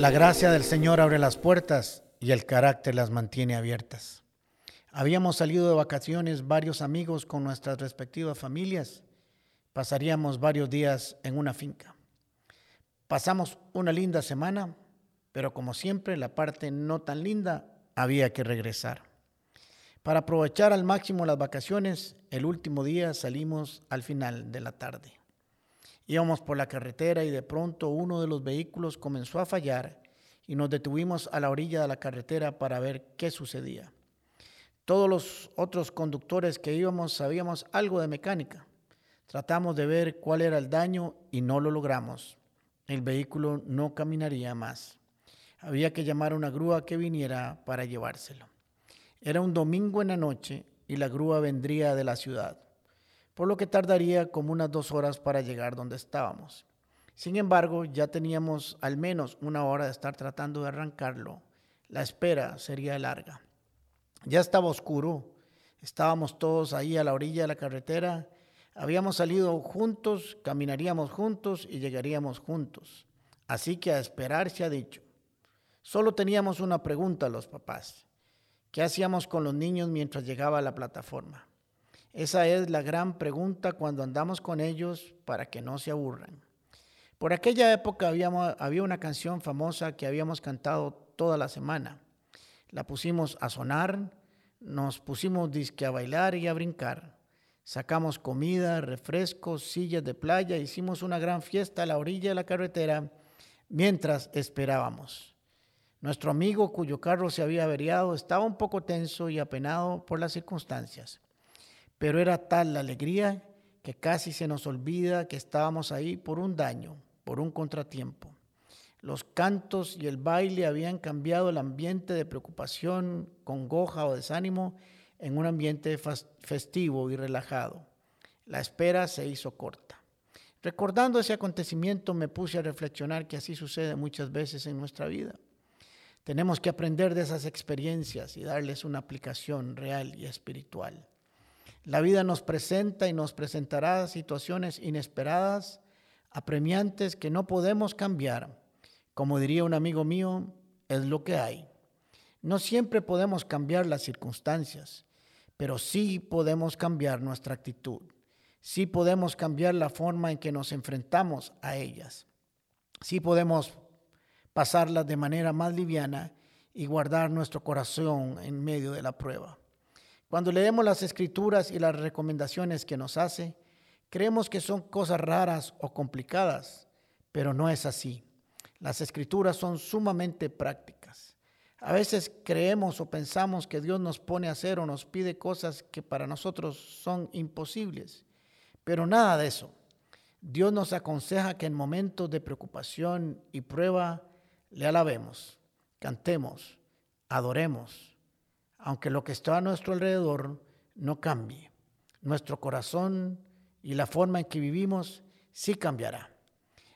La gracia del Señor abre las puertas y el carácter las mantiene abiertas. Habíamos salido de vacaciones varios amigos con nuestras respectivas familias. Pasaríamos varios días en una finca. Pasamos una linda semana, pero como siempre la parte no tan linda había que regresar. Para aprovechar al máximo las vacaciones, el último día salimos al final de la tarde. Íbamos por la carretera y de pronto uno de los vehículos comenzó a fallar y nos detuvimos a la orilla de la carretera para ver qué sucedía. Todos los otros conductores que íbamos sabíamos algo de mecánica. Tratamos de ver cuál era el daño y no lo logramos. El vehículo no caminaría más. Había que llamar a una grúa que viniera para llevárselo. Era un domingo en la noche y la grúa vendría de la ciudad por lo que tardaría como unas dos horas para llegar donde estábamos. Sin embargo, ya teníamos al menos una hora de estar tratando de arrancarlo. La espera sería larga. Ya estaba oscuro, estábamos todos ahí a la orilla de la carretera, habíamos salido juntos, caminaríamos juntos y llegaríamos juntos. Así que a esperar se ha dicho. Solo teníamos una pregunta a los papás. ¿Qué hacíamos con los niños mientras llegaba a la plataforma? Esa es la gran pregunta cuando andamos con ellos para que no se aburran. Por aquella época había una canción famosa que habíamos cantado toda la semana. La pusimos a sonar, nos pusimos disque a bailar y a brincar. Sacamos comida, refrescos, sillas de playa, hicimos una gran fiesta a la orilla de la carretera mientras esperábamos. Nuestro amigo cuyo carro se había averiado estaba un poco tenso y apenado por las circunstancias pero era tal la alegría que casi se nos olvida que estábamos ahí por un daño, por un contratiempo. Los cantos y el baile habían cambiado el ambiente de preocupación, congoja o desánimo en un ambiente festivo y relajado. La espera se hizo corta. Recordando ese acontecimiento me puse a reflexionar que así sucede muchas veces en nuestra vida. Tenemos que aprender de esas experiencias y darles una aplicación real y espiritual. La vida nos presenta y nos presentará situaciones inesperadas, apremiantes que no podemos cambiar. Como diría un amigo mío, es lo que hay. No siempre podemos cambiar las circunstancias, pero sí podemos cambiar nuestra actitud. Sí podemos cambiar la forma en que nos enfrentamos a ellas. Sí podemos pasarlas de manera más liviana y guardar nuestro corazón en medio de la prueba. Cuando leemos las escrituras y las recomendaciones que nos hace, creemos que son cosas raras o complicadas, pero no es así. Las escrituras son sumamente prácticas. A veces creemos o pensamos que Dios nos pone a hacer o nos pide cosas que para nosotros son imposibles, pero nada de eso. Dios nos aconseja que en momentos de preocupación y prueba le alabemos, cantemos, adoremos aunque lo que está a nuestro alrededor no cambie. Nuestro corazón y la forma en que vivimos sí cambiará.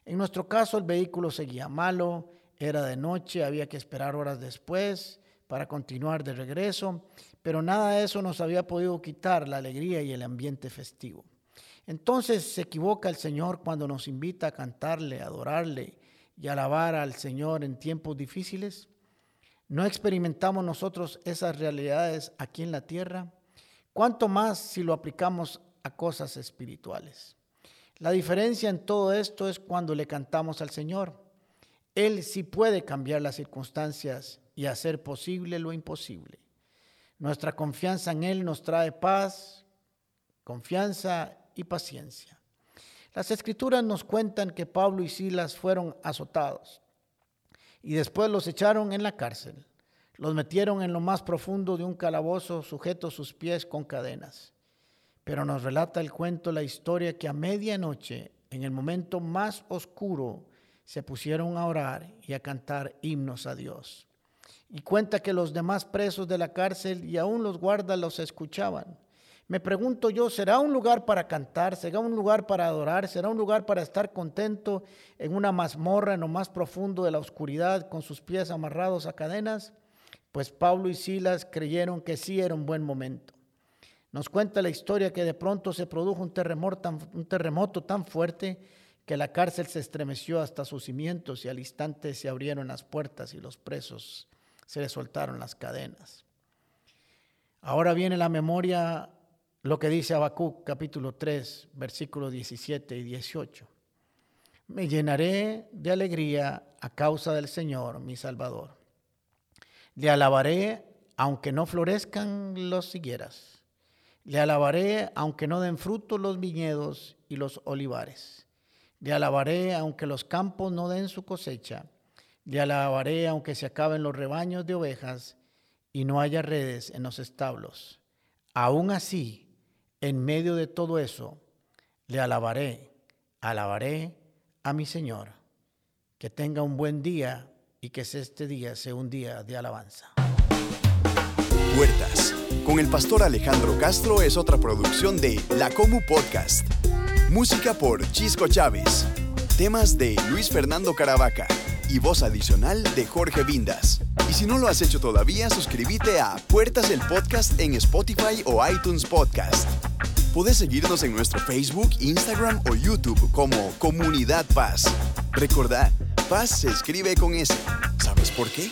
En nuestro caso el vehículo seguía malo, era de noche, había que esperar horas después para continuar de regreso, pero nada de eso nos había podido quitar la alegría y el ambiente festivo. Entonces se equivoca el Señor cuando nos invita a cantarle, adorarle y alabar al Señor en tiempos difíciles. ¿No experimentamos nosotros esas realidades aquí en la tierra? ¿Cuánto más si lo aplicamos a cosas espirituales? La diferencia en todo esto es cuando le cantamos al Señor. Él sí puede cambiar las circunstancias y hacer posible lo imposible. Nuestra confianza en Él nos trae paz, confianza y paciencia. Las escrituras nos cuentan que Pablo y Silas fueron azotados y después los echaron en la cárcel. Los metieron en lo más profundo de un calabozo, sujetos sus pies con cadenas. Pero nos relata el cuento la historia que a medianoche, en el momento más oscuro, se pusieron a orar y a cantar himnos a Dios. Y cuenta que los demás presos de la cárcel y aún los guardas los escuchaban. Me pregunto yo, ¿será un lugar para cantar? ¿Será un lugar para adorar? ¿Será un lugar para estar contento en una mazmorra en lo más profundo de la oscuridad con sus pies amarrados a cadenas? Pues Pablo y Silas creyeron que sí era un buen momento. Nos cuenta la historia que de pronto se produjo un terremoto tan, un terremoto tan fuerte que la cárcel se estremeció hasta sus cimientos y al instante se abrieron las puertas y los presos se les soltaron las cadenas. Ahora viene la memoria lo que dice Habacuc capítulo 3, versículos 17 y 18. Me llenaré de alegría a causa del Señor, mi Salvador. Le alabaré aunque no florezcan los higueras. Le alabaré aunque no den fruto los viñedos y los olivares. Le alabaré aunque los campos no den su cosecha. Le alabaré aunque se acaben los rebaños de ovejas y no haya redes en los establos. Aún así, en medio de todo eso, le alabaré, alabaré a mi Señor. Que tenga un buen día y que este día sea un día de alabanza. Puertas, con el pastor Alejandro Castro es otra producción de La Comu Podcast. Música por Chisco Chávez. Temas de Luis Fernando Caravaca y voz adicional de Jorge Vindas. Y si no lo has hecho todavía, suscríbete a Puertas el Podcast en Spotify o iTunes Podcast. Puedes seguirnos en nuestro Facebook, Instagram o YouTube como Comunidad Paz. Recordad, Paz se escribe con S. ¿Sabes por qué?